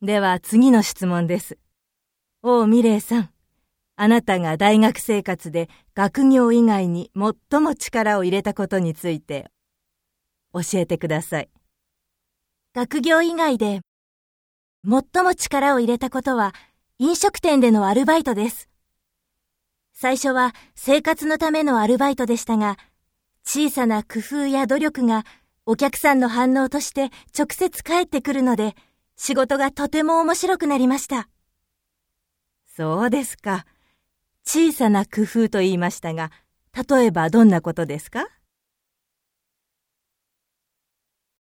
では次の質問です。王ミレイさん、あなたが大学生活で学業以外に最も力を入れたことについて教えてください。学業以外で最も力を入れたことは飲食店でのアルバイトです。最初は生活のためのアルバイトでしたが、小さな工夫や努力がお客さんの反応として直接返ってくるので、仕事がとても面白くなりました。そうですか。小さな工夫と言いましたが、例えばどんなことですか？